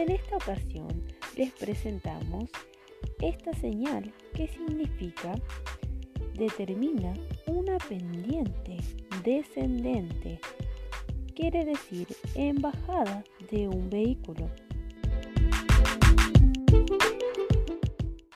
En esta ocasión les presentamos esta señal que significa determina una pendiente descendente, quiere decir embajada de un vehículo.